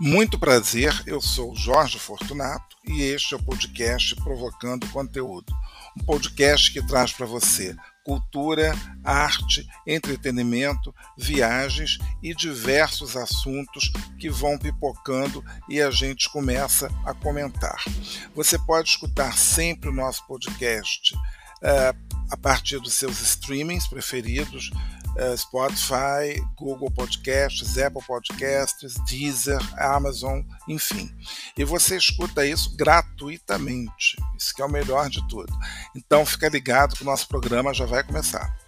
Muito prazer, eu sou Jorge Fortunato e este é o podcast Provocando Conteúdo. Um podcast que traz para você cultura, arte, entretenimento, viagens e diversos assuntos que vão pipocando e a gente começa a comentar. Você pode escutar sempre o nosso podcast uh, a partir dos seus streamings preferidos Spotify, Google Podcasts, Apple Podcasts, Deezer, Amazon, enfim. E você escuta isso gratuitamente. Isso que é o melhor de tudo. Então fica ligado que o nosso programa já vai começar.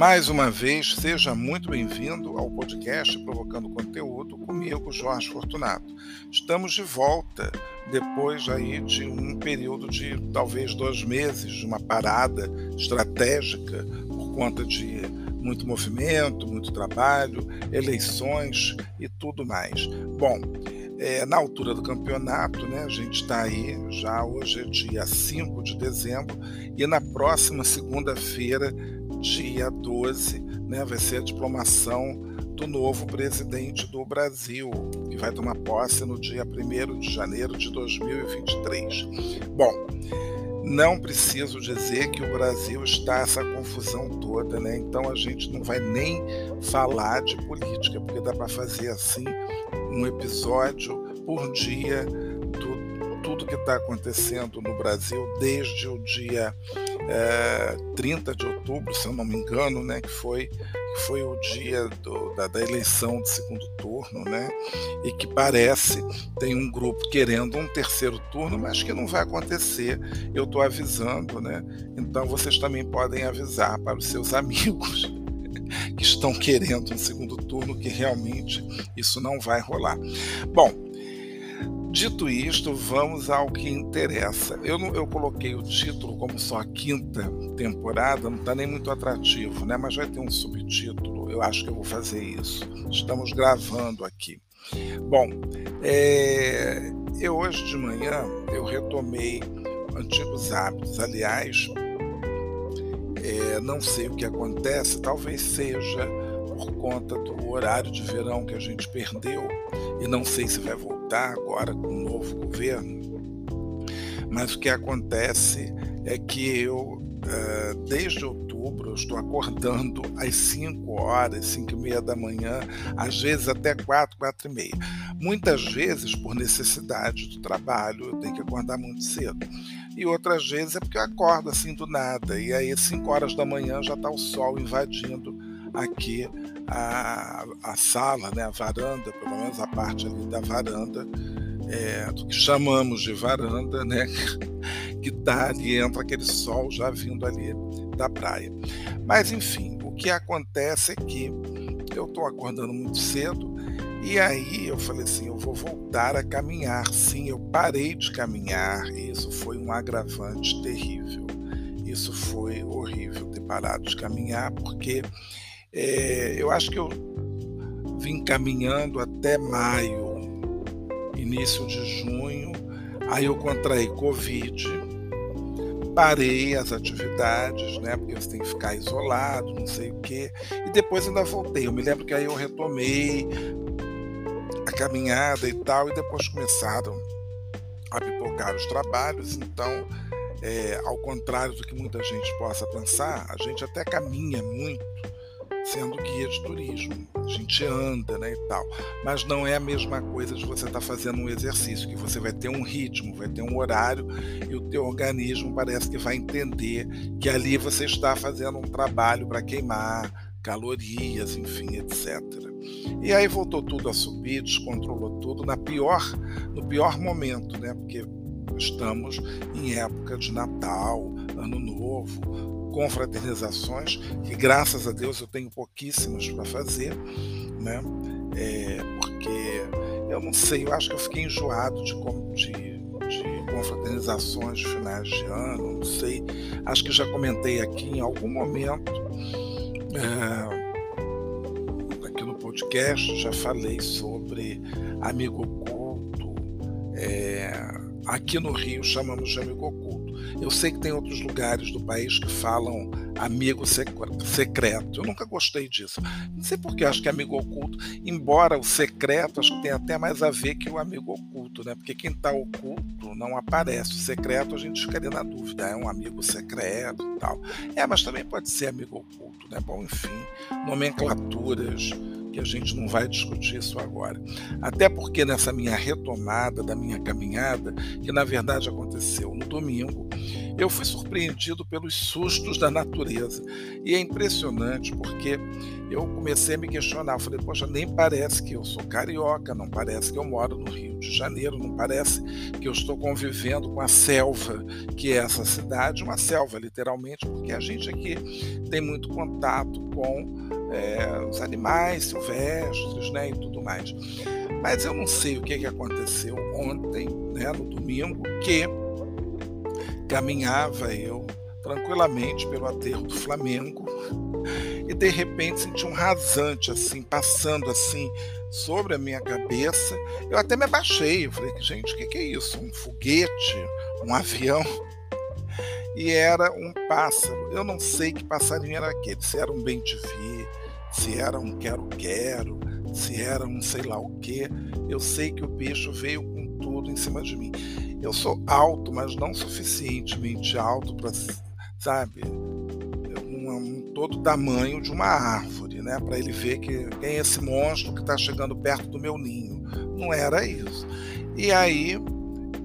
Mais uma vez, seja muito bem-vindo ao podcast Provocando Conteúdo comigo, Jorge Fortunato. Estamos de volta depois aí de um período de talvez dois meses de uma parada estratégica por conta de muito movimento, muito trabalho, eleições e tudo mais. Bom, é, na altura do campeonato, né, a gente está aí, já hoje é dia 5 de dezembro, e na próxima segunda-feira dia 12, né, vai ser a diplomação do novo presidente do Brasil, que vai tomar posse no dia 1 de janeiro de 2023. Bom, não preciso dizer que o Brasil está essa confusão toda, né? Então a gente não vai nem falar de política, porque dá para fazer assim um episódio por dia tudo que está acontecendo no Brasil desde o dia é, 30 de outubro, se eu não me engano, né, que foi, que foi o dia do, da, da, eleição de segundo turno, né, e que parece tem um grupo querendo um terceiro turno, mas que não vai acontecer. Eu estou avisando, né? Então vocês também podem avisar para os seus amigos que estão querendo um segundo turno que realmente isso não vai rolar. Bom, Dito isto, vamos ao que interessa. Eu, eu coloquei o título como só a quinta temporada, não está nem muito atrativo, né? mas vai ter um subtítulo. Eu acho que eu vou fazer isso. Estamos gravando aqui. Bom, é, eu hoje de manhã eu retomei antigos hábitos. Aliás, é, não sei o que acontece, talvez seja por conta do horário de verão que a gente perdeu e não sei se vai voltar agora com o novo governo. Mas o que acontece é que eu, eh, desde outubro, estou acordando às 5 horas, 5 e meia da manhã, às vezes até 4, 4 e meia. Muitas vezes, por necessidade do trabalho, eu tenho que acordar muito cedo. E outras vezes é porque eu acordo assim do nada. E aí, 5 horas da manhã, já está o sol invadindo aqui a, a sala, né, a varanda, pelo menos a parte ali da varanda, é, do que chamamos de varanda, né, que está ali, entra aquele sol já vindo ali da praia. Mas enfim, o que acontece é que eu estou acordando muito cedo e aí eu falei assim, eu vou voltar a caminhar. Sim, eu parei de caminhar e isso foi um agravante terrível. Isso foi horrível ter parado de caminhar porque é, eu acho que eu vim caminhando até maio, início de junho, aí eu contraí Covid, parei as atividades, né? Porque você tem que ficar isolado, não sei o quê. E depois ainda voltei. Eu me lembro que aí eu retomei a caminhada e tal, e depois começaram a pipocar os trabalhos, então. É, ao contrário do que muita gente possa pensar, a gente até caminha muito, sendo guia de turismo. A gente anda, né, e tal. Mas não é a mesma coisa de você estar tá fazendo um exercício, que você vai ter um ritmo, vai ter um horário e o teu organismo parece que vai entender que ali você está fazendo um trabalho para queimar calorias, enfim, etc. E aí voltou tudo a subir, descontrolou tudo na pior, no pior momento, né? Porque estamos em época de Natal, Ano Novo, confraternizações, que graças a Deus eu tenho pouquíssimas para fazer, né? É, porque eu não sei, eu acho que eu fiquei enjoado de, de, de confraternizações de finais de ano, não sei. Acho que já comentei aqui em algum momento. É, aqui no podcast já falei sobre amigo oculto. É, aqui no Rio chamamos de amigo oculto Eu sei que tem outros lugares do país que falam amigo secreto. Eu nunca gostei disso. Não sei porque acho que é amigo oculto, embora o secreto acho que tem até mais a ver que o amigo oculto, né? Porque quem está oculto não aparece. O secreto a gente ficaria na dúvida, é um amigo secreto e tal. É, mas também pode ser amigo oculto, né? Bom, enfim, nomenclaturas que a gente não vai discutir isso agora. Até porque nessa minha retomada da minha caminhada, que na verdade aconteceu no domingo, eu fui surpreendido pelos sustos da natureza. E é impressionante porque eu comecei a me questionar. Eu falei, poxa, nem parece que eu sou carioca, não parece que eu moro no Rio de Janeiro, não parece que eu estou convivendo com a selva que é essa cidade, uma selva literalmente, porque a gente aqui tem muito contato com é, os animais silvestres né, e tudo mais. Mas eu não sei o que, que aconteceu ontem, né, no domingo, que caminhava eu tranquilamente pelo aterro do Flamengo e de repente senti um rasante assim, passando assim sobre a minha cabeça. Eu até me abaixei, eu falei, gente, o que, que é isso? Um foguete? Um avião? E era um pássaro. Eu não sei que passarinho era aquele, se era um bem-te-vi, se era um quero-quero, se era um sei lá o que. Eu sei que o bicho veio com tudo em cima de mim. Eu sou alto, mas não suficientemente alto para, sabe, um, todo o tamanho de uma árvore, né? Para ele ver que tem esse monstro que está chegando perto do meu ninho. Não era isso. E aí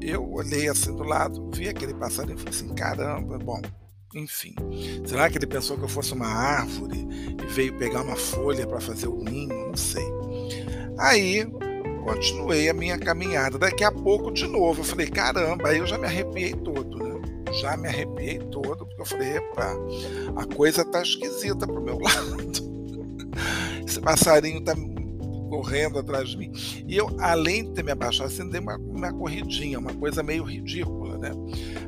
eu olhei assim do lado, vi aquele passarinho e falei assim: caramba, bom, enfim. Será que ele pensou que eu fosse uma árvore e veio pegar uma folha para fazer o ninho? Não sei. Aí continuei a minha caminhada. Daqui a pouco, de novo, eu falei: caramba, aí eu já me arrepiei todo? Já me arrepiei todo, porque eu falei: epa, a coisa tá esquisita pro meu lado. Esse passarinho tá correndo atrás de mim. E eu, além de ter me abaixado, assim, dei uma, uma corridinha, uma coisa meio ridícula, né?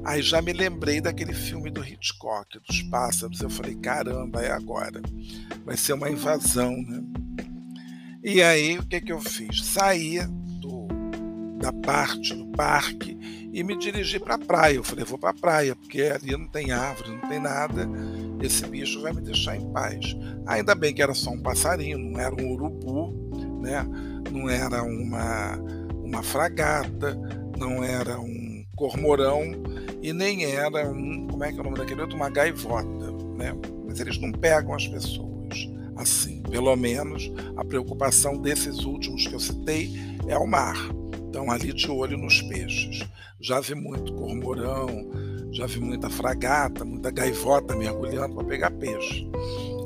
Aí já me lembrei daquele filme do Hitchcock, dos pássaros. Eu falei, caramba, é agora. Vai ser uma invasão, né? E aí, o que, que eu fiz? Saí do, da parte do parque e me dirigi para a praia. Eu falei, vou para a praia, porque ali não tem árvore, não tem nada. Esse bicho vai me deixar em paz. Ainda bem que era só um passarinho, não era um urubu, né? não era uma, uma fragata, não era um cormorão e nem era um, como é que é o nome daquele outro? Uma gaivota, né? Mas eles não pegam as pessoas assim. Pelo menos a preocupação desses últimos que eu citei é o mar. Estão ali de olho nos peixes. Já vi muito cormorão, já vi muita fragata, muita gaivota mergulhando para pegar peixe.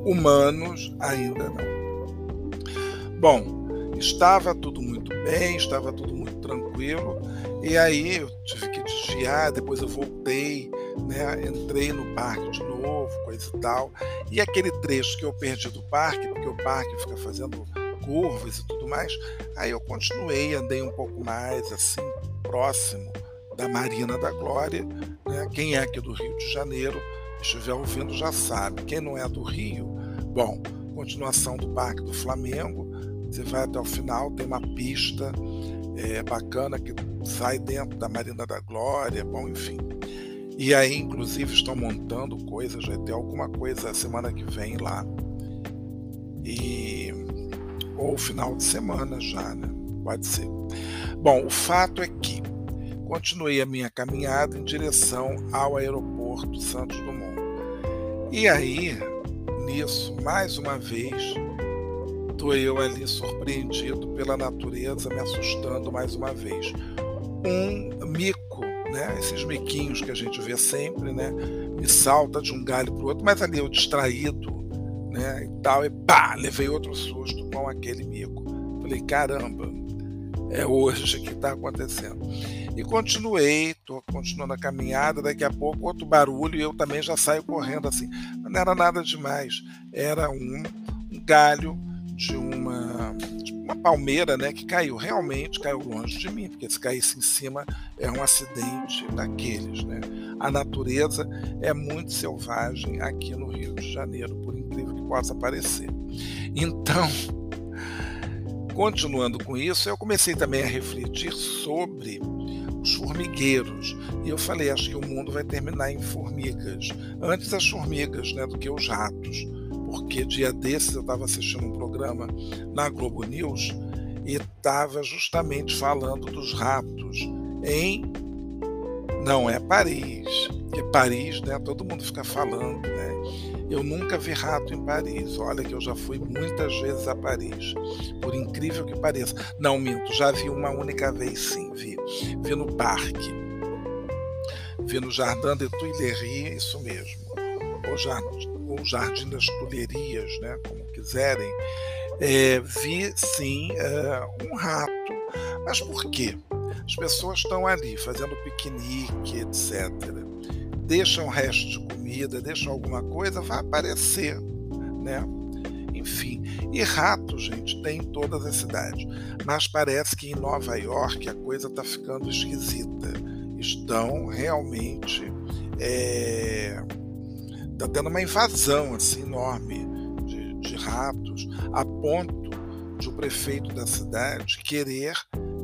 Humanos ainda não. Bom, Estava tudo muito bem, estava tudo muito tranquilo, e aí eu tive que desviar, depois eu voltei, né, entrei no parque de novo, coisa e tal. E aquele trecho que eu perdi do parque, porque o parque fica fazendo curvas e tudo mais, aí eu continuei, andei um pouco mais assim, próximo da Marina da Glória. Né? Quem é aqui do Rio de Janeiro, estiver ouvindo, já sabe. Quem não é do Rio, bom, continuação do Parque do Flamengo, você vai até o final, tem uma pista é, bacana que sai dentro da Marina da Glória, bom, enfim. E aí, inclusive, estão montando coisas, vai ter alguma coisa semana que vem lá. E ou final de semana já, né? Pode ser. Bom, o fato é que continuei a minha caminhada em direção ao aeroporto Santos Dumont. E aí, nisso, mais uma vez, Estou eu ali surpreendido pela natureza, me assustando mais uma vez. Um mico, né? Esses miquinhos que a gente vê sempre, né? Me salta de um galho para o outro, mas ali eu distraído, né? E tal, e pá, levei outro susto com aquele mico. Falei, caramba, é hoje que está acontecendo. E continuei, estou continuando a caminhada, daqui a pouco outro barulho e eu também já saio correndo assim. Não era nada demais, era um, um galho de uma, de uma palmeira né, que caiu. Realmente caiu longe de mim, porque se caísse em cima é um acidente daqueles. Né? A natureza é muito selvagem aqui no Rio de Janeiro, por incrível que possa parecer. Então, continuando com isso, eu comecei também a refletir sobre os formigueiros. E eu falei, acho que o mundo vai terminar em formigas. Antes as formigas, né, do que os ratos. Porque dia desses eu estava assistindo um programa na Globo News e estava justamente falando dos ratos em não é Paris, porque Paris, né, todo mundo fica falando, né? Eu nunca vi rato em Paris. Olha que eu já fui muitas vezes a Paris. Por incrível que pareça. Não, minto, já vi uma única vez sim, vi. Vi no parque. Vi no Jardim de Tuileries, isso mesmo. Ou Jardim, ou Jardim das Tulherias, né? Como quiserem. É, vi sim é, um rato. Mas por quê? As pessoas estão ali fazendo piquenique, etc. Deixam resto de comida, deixam alguma coisa, vai aparecer, né? Enfim, e rato, gente, tem em todas as cidades. Mas parece que em Nova York a coisa está ficando esquisita. Estão realmente. É, tá tendo uma invasão assim enorme de, de ratos, a ponto de o prefeito da cidade querer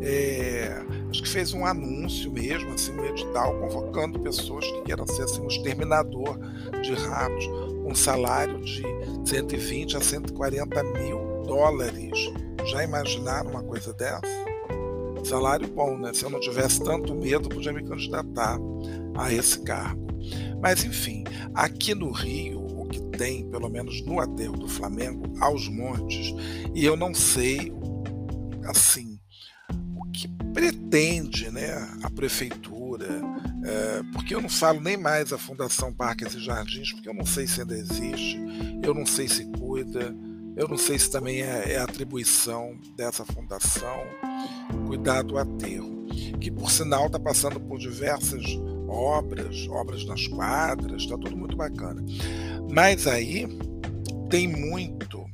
é, acho que fez um anúncio mesmo, assim, um edital, convocando pessoas que queiram ser assim, um exterminador de ratos, com um salário de 120 a 140 mil dólares. Já imaginaram uma coisa dessa? Salário bom, né? Se eu não tivesse tanto medo, podia me candidatar a esse cargo. Mas enfim, aqui no Rio, tem, pelo menos no aterro do Flamengo, aos montes, e eu não sei, assim, pretende né, a prefeitura, é, porque eu não falo nem mais a Fundação Parques e Jardins, porque eu não sei se ainda existe, eu não sei se cuida, eu não sei se também é, é atribuição dessa fundação cuidar do aterro, que por sinal está passando por diversas obras, obras nas quadras, está tudo muito bacana. Mas aí tem muito,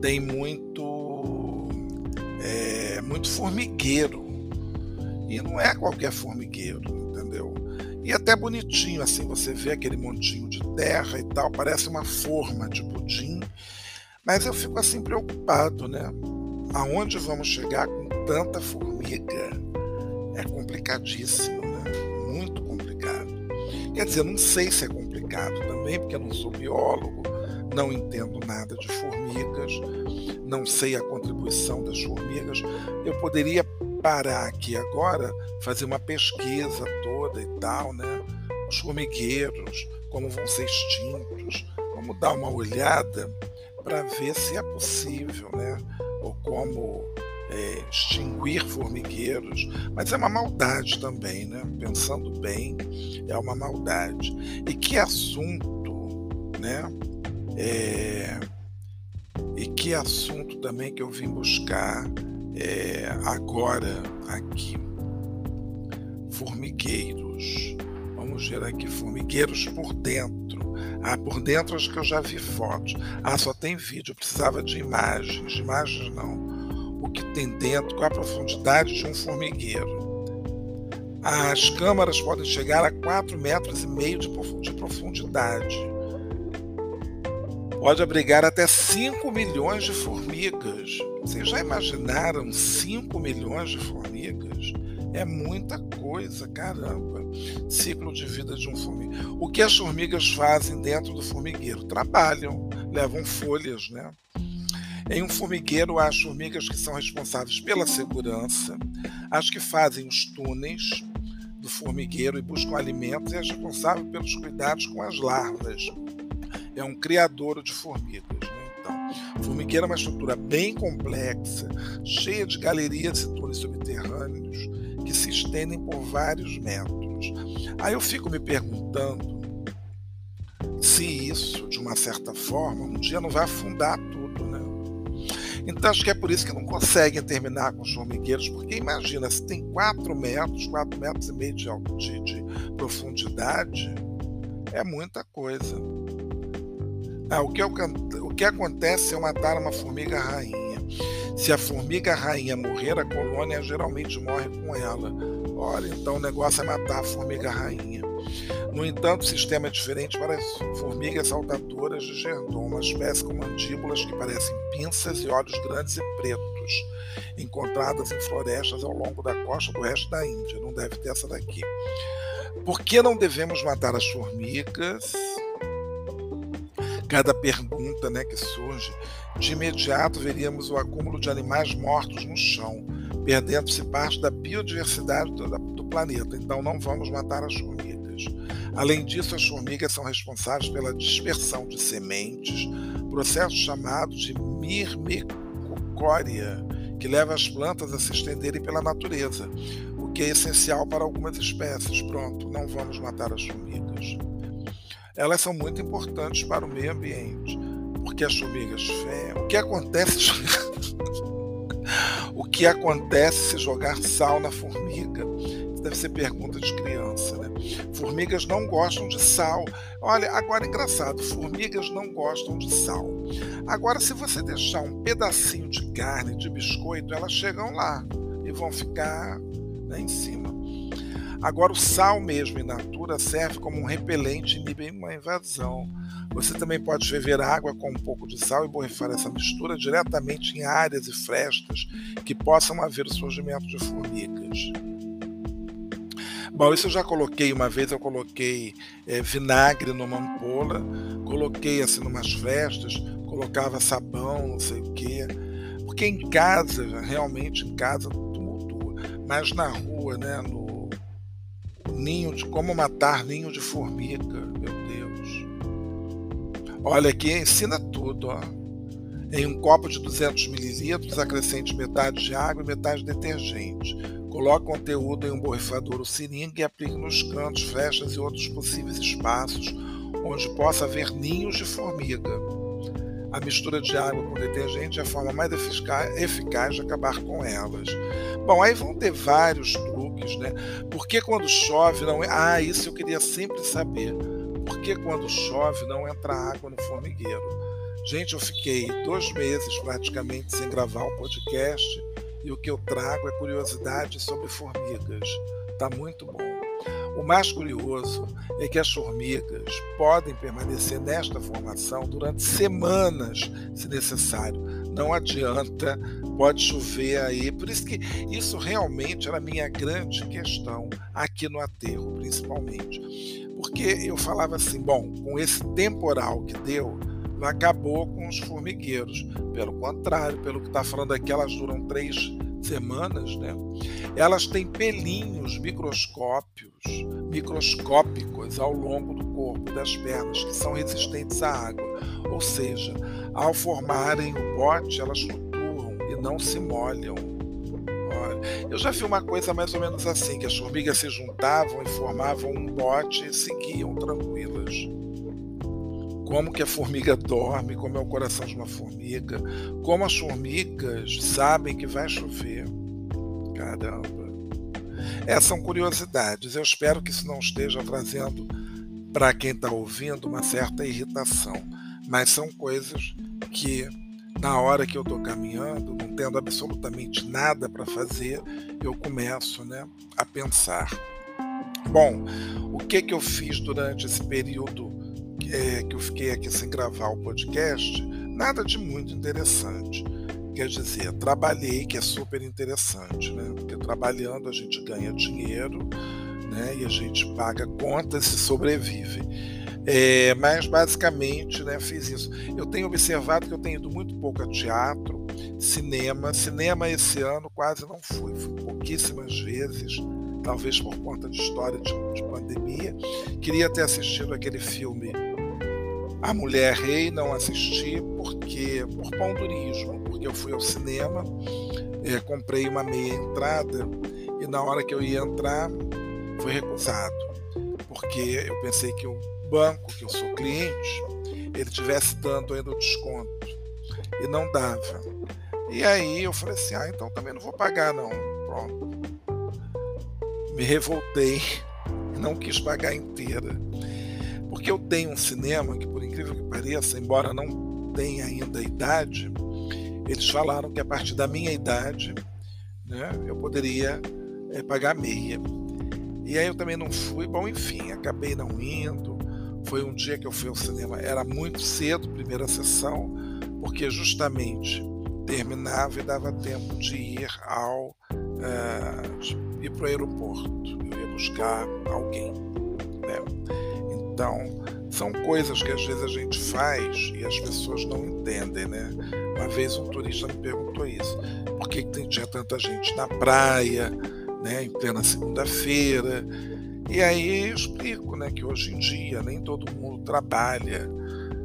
tem muito é muito formigueiro. E não é qualquer formigueiro, entendeu? E até bonitinho, assim, você vê aquele montinho de terra e tal, parece uma forma de pudim. Mas eu fico assim preocupado, né? Aonde vamos chegar com tanta formiga? É complicadíssimo. Quer dizer, não sei se é complicado também, porque eu não sou biólogo, não entendo nada de formigas, não sei a contribuição das formigas. Eu poderia parar aqui agora, fazer uma pesquisa toda e tal, né? Os formigueiros, como vão ser extintos, vamos dar uma olhada para ver se é possível, né? Ou como é, extinguir formigueiros, mas é uma maldade também, né? Pensando bem, é uma maldade. E que assunto, né? É, e que assunto também que eu vim buscar é, agora aqui. Formigueiros. Vamos ver aqui, formigueiros por dentro. Ah, por dentro acho que eu já vi fotos. Ah, só tem vídeo, eu precisava de imagens. Imagens não. O que tem dentro, qual a profundidade de um formigueiro. As câmaras podem chegar a 4 metros e meio de profundidade pode abrigar até 5 milhões de formigas. Vocês já imaginaram 5 milhões de formigas? É muita coisa, caramba. Ciclo de vida de um formigueiro. O que as formigas fazem dentro do formigueiro? Trabalham, levam folhas, né? Em um formigueiro, há as formigas que são responsáveis pela segurança, as que fazem os túneis do formigueiro e buscam alimentos, e as responsáveis pelos cuidados com as larvas é um criador de formigas. Né? Então, formigueiro é uma estrutura bem complexa, cheia de galerias e túneis subterrâneos que se estendem por vários metros. Aí eu fico me perguntando se isso, de uma certa forma, um dia não vai afundar? Então acho que é por isso que não conseguem terminar com os formigueiros, porque imagina, se tem 4 metros, 4 metros e meio de, de, de profundidade, é muita coisa. Ah, o, que, o que acontece é matar uma formiga rainha. Se a formiga rainha morrer, a colônia geralmente morre com ela. Olha, então o negócio é matar a formiga rainha. No entanto, o sistema é diferente para as formigas saltadoras de Gerdon, uma espécie com mandíbulas que parecem pinças e olhos grandes e pretos, encontradas em florestas ao longo da costa do oeste da Índia. Não deve ter essa daqui. Por que não devemos matar as formigas? Cada pergunta né, que surge, de imediato veríamos o acúmulo de animais mortos no chão, perdendo-se parte da biodiversidade do, do planeta. Então não vamos matar as formigas. Além disso, as formigas são responsáveis pela dispersão de sementes, processo chamado de mirmicocória, que leva as plantas a se estenderem pela natureza, o que é essencial para algumas espécies. Pronto, não vamos matar as formigas. Elas são muito importantes para o meio ambiente, porque as formigas fé, o que acontece o que acontece se jogar sal na formiga? Deve ser pergunta de criança, né? Formigas não gostam de sal. Olha, agora é engraçado, formigas não gostam de sal. Agora, se você deixar um pedacinho de carne, de biscoito, elas chegam lá e vão ficar né, em cima. Agora, o sal mesmo in natura serve como um repelente e inibe uma invasão. Você também pode ferver água com um pouco de sal e borrifar essa mistura diretamente em áreas e frestas que possam haver o surgimento de formigas. Bom, isso eu já coloquei uma vez, eu coloquei é, vinagre numa ampola, coloquei assim numas festas, colocava sabão, não sei o quê. Porque em casa, realmente em casa tumultua. Mas na rua, né, no ninho de como matar ninho de formiga, meu Deus. Olha aqui, ensina tudo, ó. Em um copo de 200 mililitros, acrescente metade de água e metade de detergente Coloque o conteúdo em um borrifador ou seringa e aplique nos cantos, frestas e outros possíveis espaços onde possa haver ninhos de formiga. A mistura de água com detergente é a forma mais eficaz de acabar com elas. Bom, aí vão ter vários truques, né? Porque quando chove não. Ah, isso eu queria sempre saber. Por que quando chove não entra água no formigueiro? Gente, eu fiquei dois meses praticamente sem gravar o podcast e o que eu trago é curiosidade sobre formigas. Tá muito bom. O mais curioso é que as formigas podem permanecer nesta formação durante semanas, se necessário. Não adianta, pode chover aí. Por isso que isso realmente era a minha grande questão aqui no aterro, principalmente. Porque eu falava assim, bom, com esse temporal que deu, acabou com os formigueiros. Pelo contrário, pelo que está falando aqui, elas duram três semanas, né? Elas têm pelinhos microscópios, microscópicos ao longo do corpo das pernas que são resistentes à água. Ou seja, ao formarem o bote, elas flutuam e não se molham. Olha, eu já vi uma coisa mais ou menos assim, que as formigas se juntavam e formavam um bote e seguiam tranquilas como que a formiga dorme, como é o coração de uma formiga, como as formigas sabem que vai chover. Caramba. Essas são curiosidades. Eu espero que isso não esteja trazendo para quem está ouvindo uma certa irritação, mas são coisas que na hora que eu estou caminhando, não tendo absolutamente nada para fazer, eu começo né, a pensar. Bom, o que, que eu fiz durante esse período é, que eu fiquei aqui sem gravar o podcast, nada de muito interessante. Quer dizer, trabalhei, que é super interessante, né? Porque trabalhando a gente ganha dinheiro, né? E a gente paga contas e sobrevive. É, mas basicamente, né, fiz isso. Eu tenho observado que eu tenho ido muito pouco a teatro, cinema. Cinema esse ano quase não fui, fui pouquíssimas vezes talvez por conta de história de, de, pandemia. Queria ter assistido aquele filme a Mulher Rei não assisti porque por pondurismo, porque eu fui ao cinema, é, comprei uma meia entrada e na hora que eu ia entrar foi recusado, porque eu pensei que o banco, que eu sou cliente, ele tivesse dando ainda o desconto e não dava. E aí eu falei assim, ah, então também não vou pagar não. Pronto. Me revoltei, não quis pagar inteira. Porque eu tenho um cinema que, por incrível que pareça, embora não tenha ainda idade, eles falaram que a partir da minha idade né, eu poderia é, pagar meia. E aí eu também não fui, bom, enfim, acabei não indo. Foi um dia que eu fui ao cinema, era muito cedo, primeira sessão, porque justamente terminava e dava tempo de ir ao uh, ir para o aeroporto. Eu ia buscar alguém. Né? Então, são coisas que às vezes a gente faz e as pessoas não entendem, né? Uma vez um turista me perguntou isso: por que, que tinha tanta gente na praia, né, em plena segunda-feira? E aí eu explico né, que hoje em dia nem todo mundo trabalha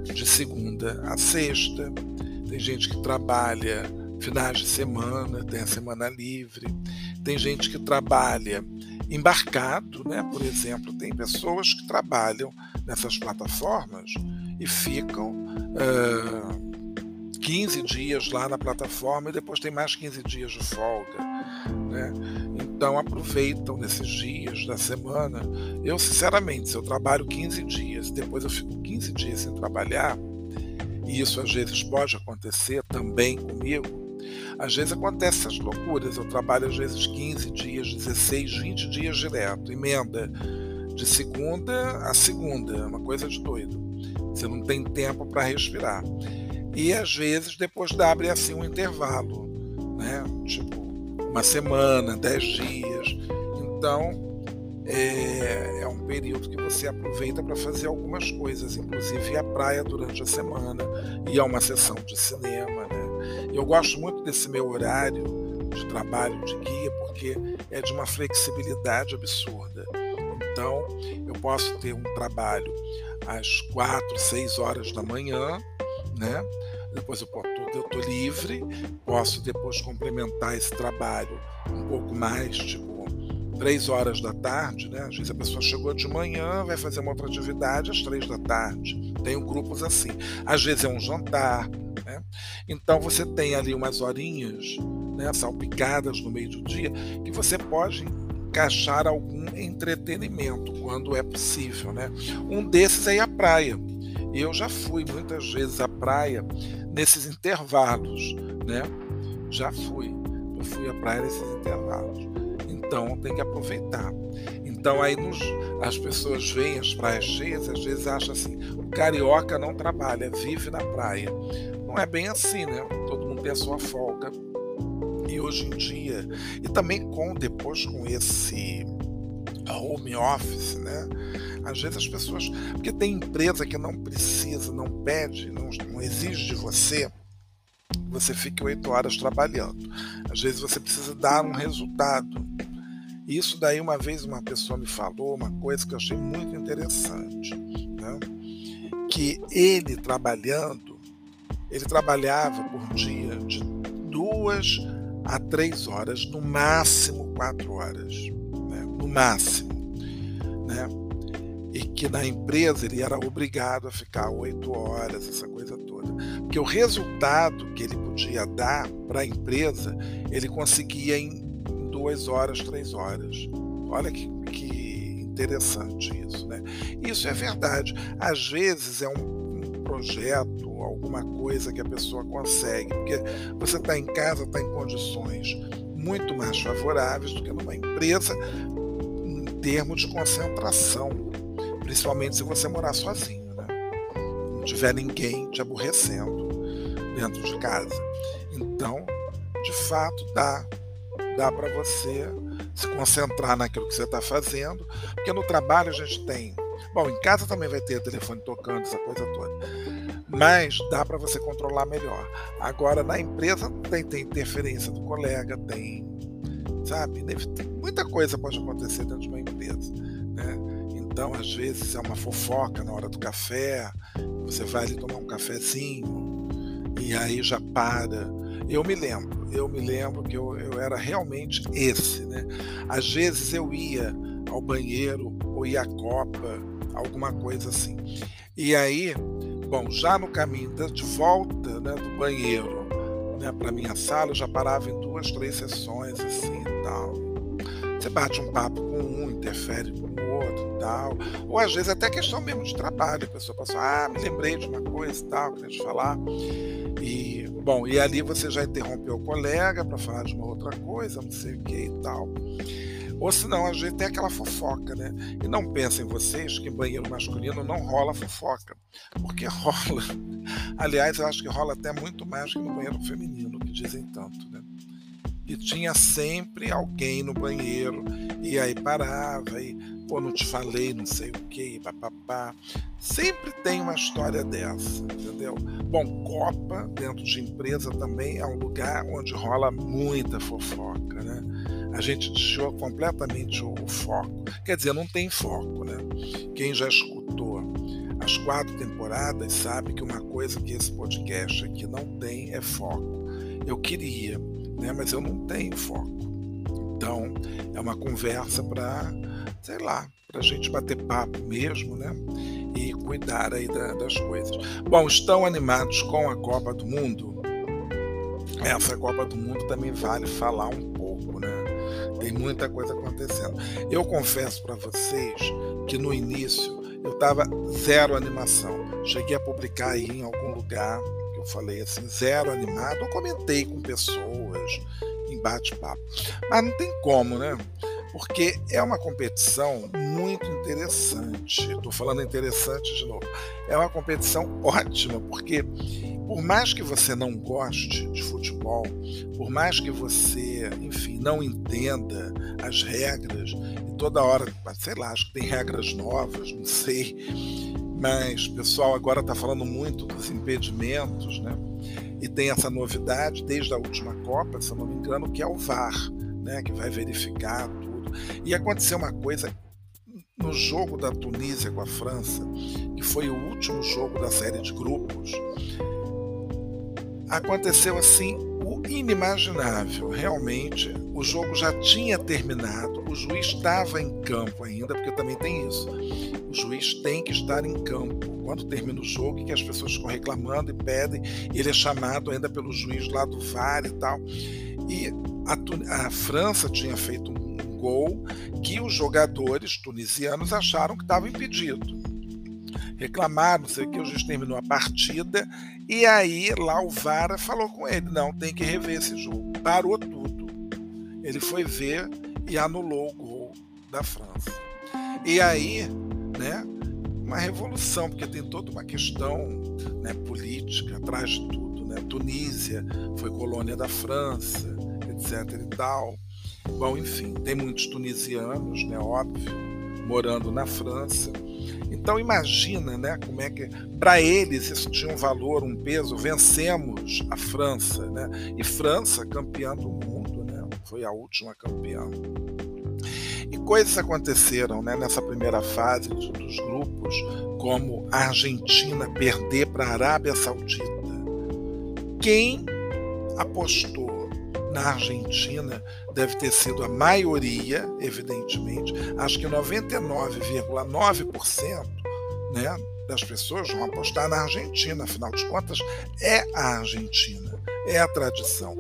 de segunda a sexta. Tem gente que trabalha finais de semana, tem a semana livre. Tem gente que trabalha embarcado, né? por exemplo, tem pessoas que trabalham nessas plataformas e ficam uh, 15 dias lá na plataforma e depois tem mais 15 dias de folga. Né? Então aproveitam nesses dias da semana. Eu, sinceramente, se eu trabalho 15 dias, depois eu fico 15 dias sem trabalhar, e isso às vezes pode acontecer também comigo, às vezes acontece essas loucuras. Eu trabalho às vezes 15 dias, 16, 20 dias direto, emenda de segunda a segunda, é uma coisa de doido. Você não tem tempo para respirar. E às vezes depois abre assim um intervalo, né? Tipo uma semana, dez dias. Então é, é, um período que você aproveita para fazer algumas coisas, inclusive à praia durante a semana, ir a uma sessão de cinema, né? Eu gosto muito desse meu horário de trabalho de guia porque é de uma flexibilidade absurda. Então, eu posso ter um trabalho às quatro, seis horas da manhã, né? Depois eu estou livre, posso depois complementar esse trabalho um pouco mais, tipo três horas da tarde, né? Às vezes a pessoa chegou de manhã, vai fazer uma outra atividade às três da tarde. Tenho grupos assim. Às vezes é um jantar, né? Então você tem ali umas horinhas né, salpicadas no meio do dia que você pode encaixar algum entretenimento quando é possível. Né? Um desses é à praia. Eu já fui muitas vezes à praia nesses intervalos. Né? Já fui. Eu fui à praia nesses intervalos. Então tem que aproveitar. Então aí nos, as pessoas veem as praias cheias, às vezes acham assim, o carioca não trabalha, vive na praia. Não é bem assim, né? Todo mundo tem a sua folga. E hoje em dia, e também com depois com esse home office, né? Às vezes as pessoas. Porque tem empresa que não precisa, não pede, não, não exige de você você fique oito horas trabalhando. Às vezes você precisa dar um resultado. Isso daí uma vez uma pessoa me falou uma coisa que eu achei muito interessante, né? que ele trabalhando ele trabalhava por dia de duas a três horas, no máximo quatro horas, né? no máximo, né? E que na empresa ele era obrigado a ficar oito horas, essa coisa toda, porque o resultado que ele podia dar para a empresa ele conseguia em duas horas, três horas. Olha que, que interessante isso, né? Isso é verdade. Às vezes é um projeto, alguma coisa que a pessoa consegue, porque você está em casa, está em condições muito mais favoráveis do que numa empresa em termos de concentração, principalmente se você morar sozinho, né? não tiver ninguém te aborrecendo dentro de casa. Então, de fato, dá, dá para você se concentrar naquilo que você está fazendo, porque no trabalho a gente tem Bom, em casa também vai ter telefone tocando, essa coisa toda. Mas dá para você controlar melhor. Agora, na empresa, tem, tem interferência do colega, tem. Sabe? Muita coisa pode acontecer dentro de uma empresa. Né? Então, às vezes, é uma fofoca na hora do café, você vai ali tomar um cafezinho, e aí já para. Eu me lembro, eu me lembro que eu, eu era realmente esse. Né? Às vezes eu ia ao banheiro ou ia à copa alguma coisa assim. E aí, bom, já no caminho de volta né, do banheiro né, para minha sala, eu já parava em duas, três sessões assim e tal. Você bate um papo com um, interfere com o outro e tal. Ou às vezes até questão mesmo de trabalho. A pessoa passou, ah, me lembrei de uma coisa e tal, queria te falar. E, bom, e ali você já interrompeu o colega para falar de uma outra coisa, não sei o que e tal. Ou senão, às vezes tem aquela fofoca, né? E não pensem vocês que em banheiro masculino não rola fofoca, porque rola. Aliás, eu acho que rola até muito mais que no banheiro feminino, que dizem tanto, né? E tinha sempre alguém no banheiro, e aí parava, e pô, não te falei, não sei o que, papapá. Sempre tem uma história dessa, entendeu? Bom, Copa, dentro de empresa também, é um lugar onde rola muita fofoca, né? A gente desviou completamente o foco. Quer dizer, não tem foco, né? Quem já escutou as quatro temporadas sabe que uma coisa que esse podcast aqui não tem é foco. Eu queria, né? Mas eu não tenho foco. Então, é uma conversa para sei lá, para a gente bater papo mesmo, né? E cuidar aí da, das coisas. Bom, estão animados com a Copa do Mundo? Essa Copa do Mundo também vale falar um pouco, né? Tem muita coisa acontecendo. Eu confesso para vocês que no início eu estava zero animação. Cheguei a publicar aí em algum lugar que eu falei assim, zero animado. Comentei com pessoas em bate-papo. Mas não tem como, né? porque é uma competição muito interessante. Estou falando interessante de novo. É uma competição ótima, porque por mais que você não goste de futebol, por mais que você, enfim, não entenda as regras, e toda hora, sei lá, acho que tem regras novas, não sei, mas o pessoal agora está falando muito dos impedimentos, né? E tem essa novidade desde a última Copa, se eu não me engano, que é o VAR, né? Que vai verificar e aconteceu uma coisa no jogo da Tunísia com a França, que foi o último jogo da série de grupos. Aconteceu assim o inimaginável. Realmente, o jogo já tinha terminado, o juiz estava em campo ainda, porque também tem isso. O juiz tem que estar em campo quando termina o jogo, que as pessoas ficam reclamando e pedem, ele é chamado ainda pelo juiz lá do VAR e tal. E a, a França tinha feito um gol que os jogadores tunisianos acharam que estava impedido. Reclamaram, não sei o que, o juiz terminou a partida e aí lá o Vara falou com ele: não, tem que rever esse jogo. Parou tudo. Ele foi ver e anulou o gol da França. E aí, né, uma revolução, porque tem toda uma questão né, política atrás de tudo. Né? Tunísia foi colônia da França, etc. e tal. Bom, enfim, tem muitos tunisianos, né, óbvio, morando na França. Então imagina, né, como é que para eles isso tinha um valor, um peso. Vencemos a França, né? E França campeã do mundo, né? Foi a última campeã. E coisas aconteceram, né, nessa primeira fase dos grupos, como a Argentina perder para a Arábia Saudita. Quem apostou na Argentina deve ter sido a maioria, evidentemente, acho que 99,9% né, das pessoas vão apostar na Argentina, afinal de contas, é a Argentina, é a tradição.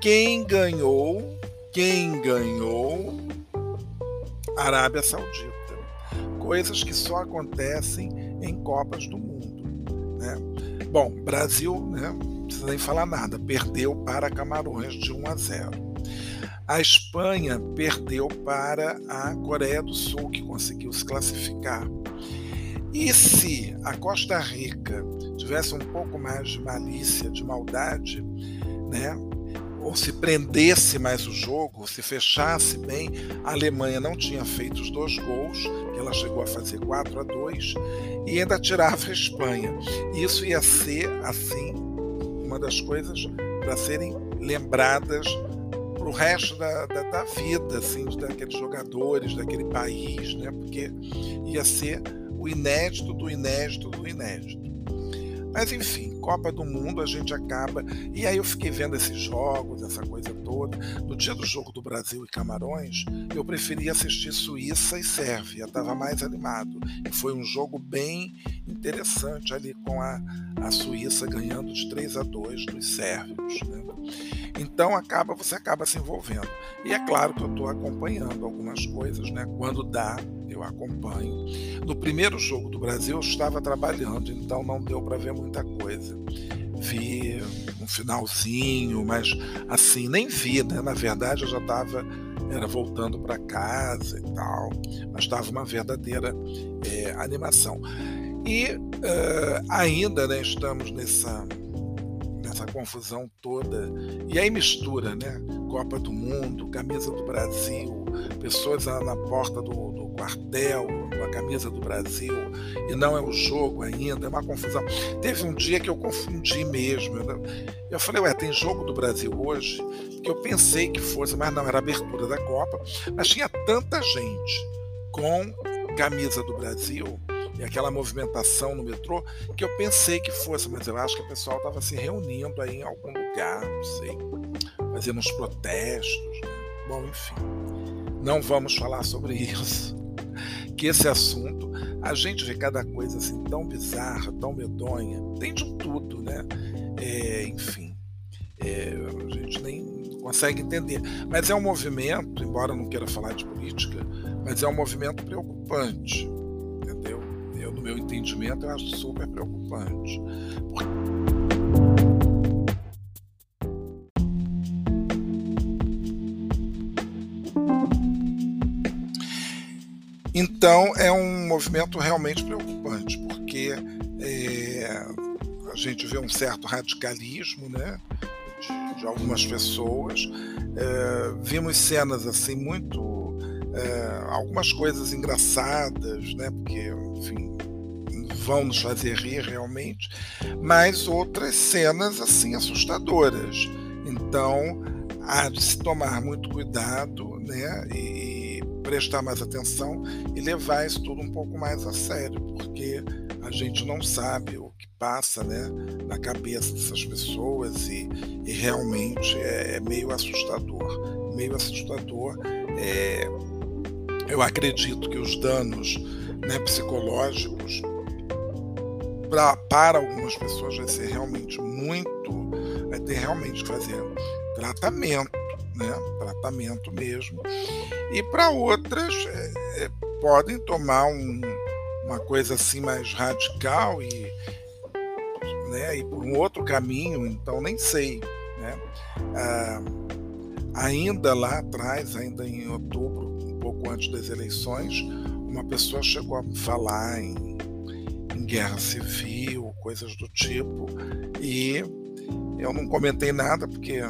Quem ganhou, quem ganhou, Arábia Saudita. Coisas que só acontecem em Copas do Mundo. Né? Bom, Brasil, né? Precisa nem falar nada, perdeu para Camarões de 1 a 0. A Espanha perdeu para a Coreia do Sul, que conseguiu se classificar. E se a Costa Rica tivesse um pouco mais de malícia, de maldade, né? ou se prendesse mais o jogo, se fechasse bem, a Alemanha não tinha feito os dois gols, que ela chegou a fazer 4 a 2, e ainda tirava a Espanha. Isso ia ser assim uma das coisas para serem lembradas para o resto da, da, da, vida, assim, daqueles jogadores, daquele país, né? Porque ia ser o inédito do inédito do inédito. Mas enfim, Copa do Mundo a gente acaba. E aí eu fiquei vendo esses jogos, essa coisa toda. No dia do jogo do Brasil e Camarões, eu preferi assistir Suíça e Sérvia, estava mais animado. E foi um jogo bem interessante ali com a, a Suíça ganhando de 3 a 2 dos sérvios. Né? Então acaba, você acaba se envolvendo. E é claro que eu estou acompanhando algumas coisas, né? Quando dá, eu acompanho. No primeiro jogo do Brasil eu estava trabalhando, então não deu para ver muita coisa. Vi um finalzinho, mas assim, nem vi, né? Na verdade eu já estava era voltando para casa e tal, mas estava uma verdadeira é, animação. E uh, ainda né, estamos nessa, nessa confusão toda, e aí mistura, né? Copa do Mundo, camisa do Brasil, pessoas na porta do, do quartel com a camisa do Brasil, e não é o jogo ainda, é uma confusão. Teve um dia que eu confundi mesmo. Eu falei, ué, tem jogo do Brasil hoje? Que eu pensei que fosse, mas não, era abertura da Copa, mas tinha tanta gente com camisa do Brasil e aquela movimentação no metrô, que eu pensei que fosse, mas eu acho que o pessoal estava se reunindo aí em algum lugar, não sei, fazendo uns protestos. Né? Bom, enfim, não vamos falar sobre isso. Que esse assunto, a gente vê cada coisa assim tão bizarra, tão medonha, tem de tudo, né? É, enfim, é, a gente nem consegue entender. Mas é um movimento, embora não queira falar de política, mas é um movimento preocupante meu entendimento, eu acho super preocupante. Então é um movimento realmente preocupante, porque é, a gente vê um certo radicalismo né, de, de algumas pessoas. É, vimos cenas assim muito. É, algumas coisas engraçadas, né, porque, enfim, vão nos fazer rir realmente, mas outras cenas assim assustadoras. Então há de se tomar muito cuidado, né? E prestar mais atenção e levar isso tudo um pouco mais a sério, porque a gente não sabe o que passa, né, na cabeça dessas pessoas e, e realmente é, é, meio assustador, meio assustador. É, eu acredito que os danos né, psicológicos pra, para algumas pessoas vai ser realmente muito, vai ter realmente que fazer tratamento, né? Tratamento mesmo. E para outras é, é, podem tomar um, uma coisa assim mais radical e né, ir por um outro caminho, então nem sei. Né? Ah, ainda lá atrás, ainda em outubro, um pouco antes das eleições, uma pessoa chegou a falar em em guerra civil, coisas do tipo, e eu não comentei nada porque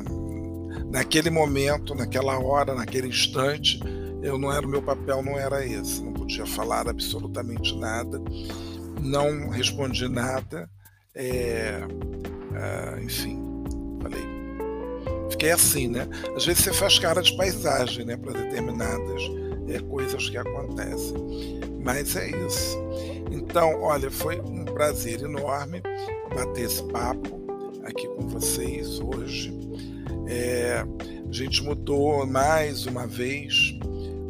naquele momento, naquela hora, naquele instante, eu não era o meu papel não era esse, não podia falar absolutamente nada, não respondi nada, é, é, enfim, falei, fiquei assim, né? Às vezes você faz cara de paisagem, né, para determinadas é, coisas que acontecem, mas é isso. Então, olha, foi um prazer enorme bater esse papo aqui com vocês hoje. É, a gente mudou mais uma vez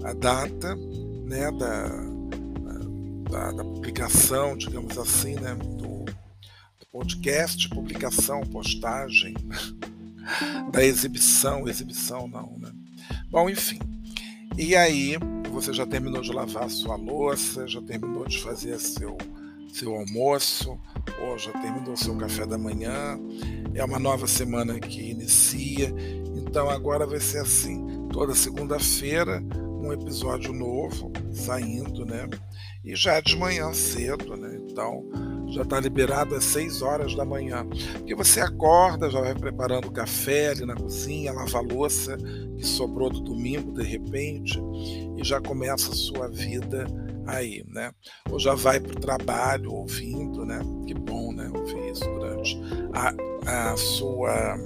a data né, da, da, da publicação, digamos assim, né, do, do podcast, publicação, postagem, da exibição, exibição não, né? Bom, enfim. E aí, você já terminou de lavar sua louça, já terminou de fazer seu, seu almoço, ou já terminou seu café da manhã. É uma nova semana que inicia, então agora vai ser assim: toda segunda-feira, um episódio novo saindo, né? E já de manhã cedo, né? Então já está liberado às 6 horas da manhã. Porque você acorda, já vai preparando o café ali na cozinha, lava a louça que sobrou do domingo de repente e já começa a sua vida aí, né? Ou já vai para o trabalho ouvindo, né? Que bom, né? Ouvir isso durante a, a sua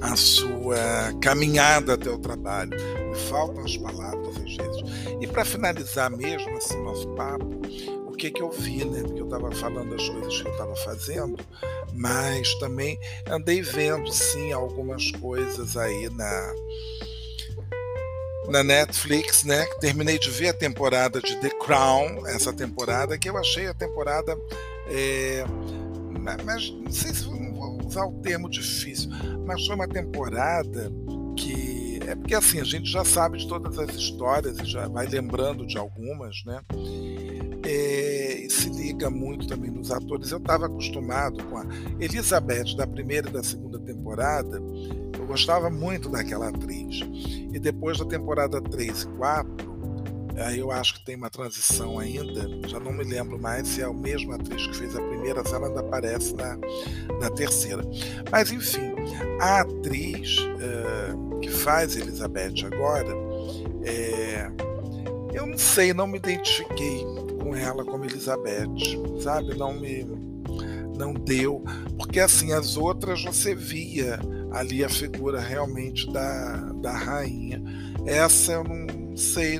a sua caminhada até o trabalho. Me faltam as palavras às vezes. E para finalizar mesmo esse nosso papo, que, que eu vi, né? Porque eu estava falando as coisas que eu estava fazendo, mas também andei vendo, sim, algumas coisas aí na, na Netflix, né? Terminei de ver a temporada de The Crown, essa temporada, que eu achei a temporada. É, mas não sei se vou usar o termo difícil, mas foi uma temporada que. É porque assim, a gente já sabe de todas as histórias e já vai lembrando de algumas, né? é, se liga muito também nos atores. Eu estava acostumado com a Elizabeth da primeira e da segunda temporada, gostava muito daquela atriz. E depois da temporada 3 e 4, aí eu acho que tem uma transição ainda, já não me lembro mais se é a mesma atriz que fez a primeira, se ela ainda aparece na, na terceira. Mas enfim, a atriz uh, que faz Elizabeth agora, é, eu não sei, não me identifiquei com ela como Elizabeth, sabe? Não me não deu, porque assim as outras você via ali a figura realmente da, da rainha. Essa eu não sei,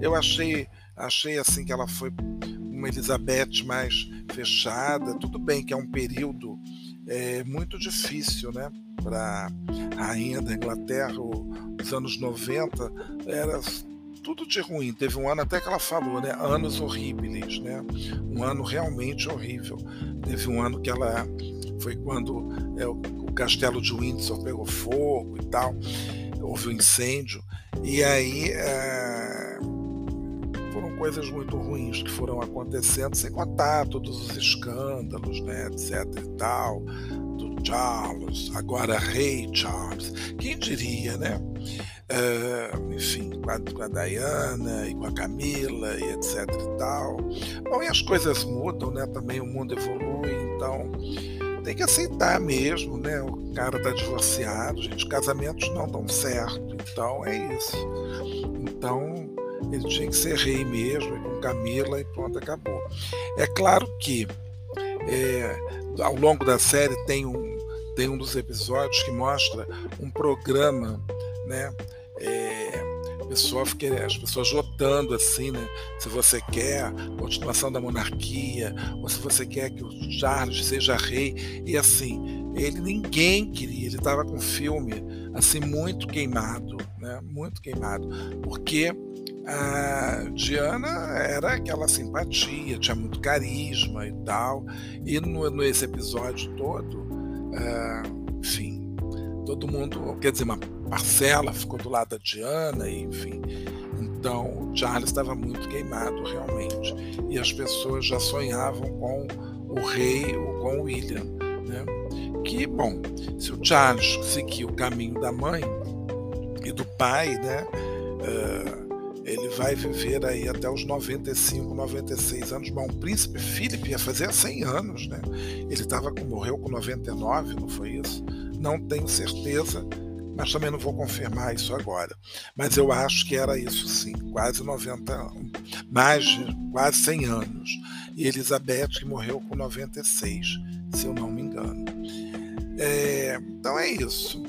eu achei achei assim que ela foi uma Elizabeth mais fechada. Tudo bem que é um período é, muito difícil, né? Para rainha da Inglaterra, os anos 90 era tudo de ruim. Teve um ano até que ela falou, né? Anos horríveis, né? Um ano realmente horrível. Teve um ano que ela foi quando é, castelo de Windsor pegou fogo e tal, houve um incêndio. E aí é, foram coisas muito ruins que foram acontecendo, sem contar todos os escândalos, né, etc e tal, do Charles, agora rei Charles. Quem diria, né? Uh, enfim, com a, com a Diana e com a Camila e etc e tal. Bom, e as coisas mudam, né? Também o mundo evolui, então tem que aceitar mesmo, né? O cara tá divorciado, gente, casamentos não dão certo, então é isso. Então ele tinha que ser rei mesmo, com Camila e pronto, acabou. É claro que é, ao longo da série tem um, tem um dos episódios que mostra um programa né? É, as pessoas votando assim, né? Se você quer a continuação da monarquia, ou se você quer que o Charles seja rei, e assim, ele ninguém queria, ele estava com filme assim muito queimado, né? Muito queimado, porque a Diana era aquela simpatia, tinha muito carisma e tal, e no, nesse episódio todo, uh, enfim, todo mundo, quer dizer, uma parcela ficou do lado da Diana, enfim. Então, Charles estava muito queimado realmente. E as pessoas já sonhavam com o rei ou com William. Né? Que, bom, se o Charles seguir o caminho da mãe e do pai, né? Uh, ele vai viver aí até os 95, 96 anos. Bom, o príncipe Philip ia fazer 100 anos, né? Ele tava, morreu com 99, não foi isso? Não tenho certeza, mas também não vou confirmar isso agora. Mas eu acho que era isso sim, quase 90, mais de quase 100 anos. E Elizabeth que morreu com 96, se eu não me engano. É, então é isso.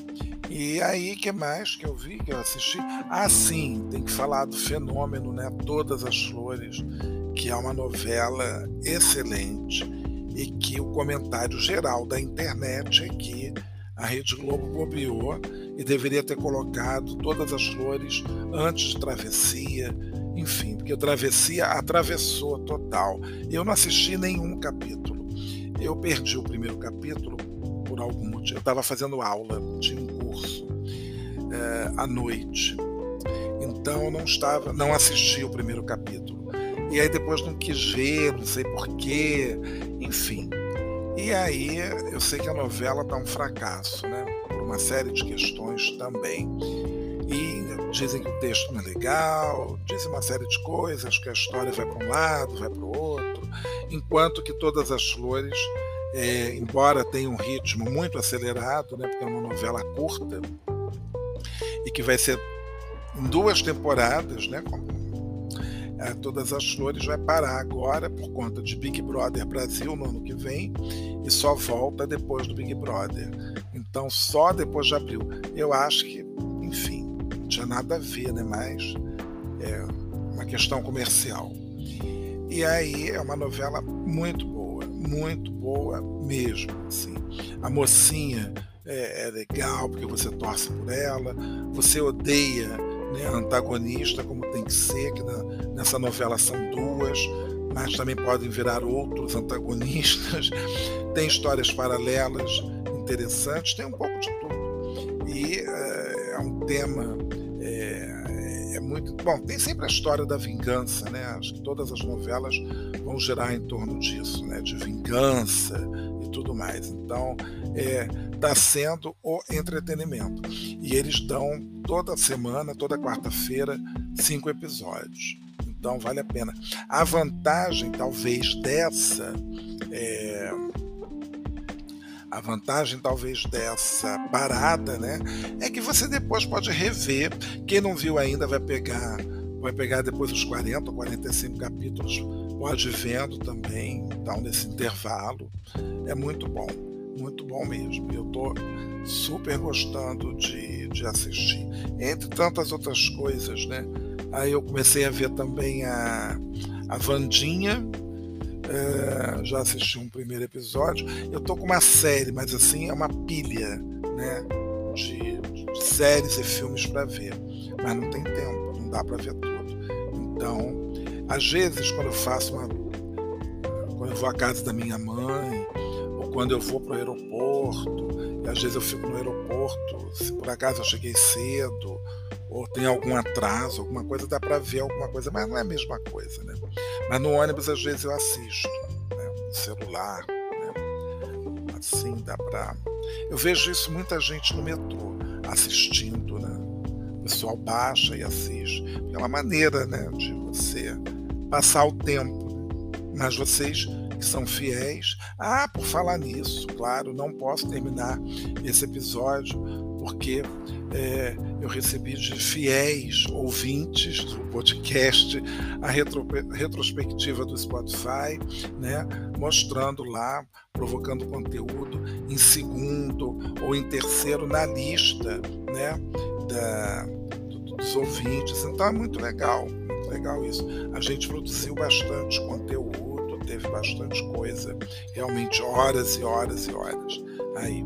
E aí, que mais que eu vi, que eu assisti? Ah, sim, tem que falar do fenômeno, né? Todas as Flores, que é uma novela excelente e que o comentário geral da internet é que a Rede Globo bobeou e deveria ter colocado todas as flores antes de Travessia, enfim, porque Travessia atravessou total. Eu não assisti nenhum capítulo. Eu perdi o primeiro capítulo por algum motivo. Eu estava fazendo aula de um curso é, à noite. Então não estava, não assisti o primeiro capítulo. E aí depois não quis ver, não sei porquê, enfim. E aí eu sei que a novela está um fracasso, né? Por uma série de questões também. E dizem que o texto não é legal, dizem uma série de coisas, que a história vai para um lado, vai para o outro, enquanto que todas as flores, é, embora tenha um ritmo muito acelerado, né? Porque é uma novela curta e que vai ser em duas temporadas, né? Como é, Todas as Flores vai parar agora por conta de Big Brother Brasil no ano que vem e só volta depois do Big Brother. Então, só depois de abril. Eu acho que, enfim, não tinha nada a ver, né? Mas é uma questão comercial. E aí é uma novela muito boa, muito boa mesmo. Assim. A mocinha é, é legal porque você torce por ela, você odeia né, antagonista, como tem que ser, que na, nessa novela são duas, mas também podem virar outros antagonistas. Tem histórias paralelas interessantes, tem um pouco de tudo. E é, é um tema é, é, muito. Bom, tem sempre a história da vingança, né? Acho que todas as novelas vão girar em torno disso, né? De vingança tudo mais. Então, está é, tá sendo o entretenimento. E eles dão toda semana, toda quarta-feira, cinco episódios. Então, vale a pena. A vantagem, talvez, dessa. É, a vantagem, talvez, dessa parada, né, é que você depois pode rever. Quem não viu ainda vai pegar, vai pegar depois os 40 ou 45 capítulos, ir vendo também, então, nesse intervalo. É muito bom, muito bom mesmo. Eu estou super gostando de, de assistir. Entre tantas outras coisas, né? Aí eu comecei a ver também a, a Vandinha, é, já assisti um primeiro episódio. Eu tô com uma série, mas assim, é uma pilha, né? De, de séries e filmes para ver. Mas não tem tempo, não dá para ver tudo. Então, às vezes, quando eu faço uma. Quando eu vou à casa da minha mãe, ou quando eu vou para o aeroporto, e às vezes eu fico no aeroporto, se por acaso eu cheguei cedo, ou tem algum atraso, alguma coisa, dá para ver alguma coisa, mas não é a mesma coisa, né? Mas no ônibus às vezes eu assisto, né? no celular, né? assim dá para. Eu vejo isso muita gente no metrô assistindo, né? O pessoal baixa e assiste. É uma maneira, né, de você passar o tempo. Mas vocês que são fiéis. Ah, por falar nisso, claro, não posso terminar esse episódio porque é, eu recebi de fiéis ouvintes do podcast a retro, retrospectiva do Spotify, né, mostrando lá, provocando conteúdo em segundo ou em terceiro na lista né, da, dos ouvintes. Então é muito legal, legal isso. A gente produziu bastante conteúdo, teve bastante coisa, realmente horas e horas e horas aí.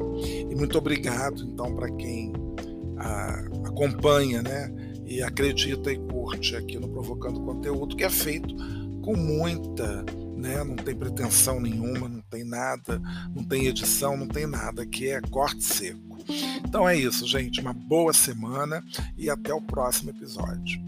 E muito obrigado, então, para quem a, acompanha, né? E acredita e curte aqui no Provocando Conteúdo, que é feito com muita, né? Não tem pretensão nenhuma, não tem nada, não tem edição, não tem nada, que é corte seco. Então é isso, gente. Uma boa semana e até o próximo episódio.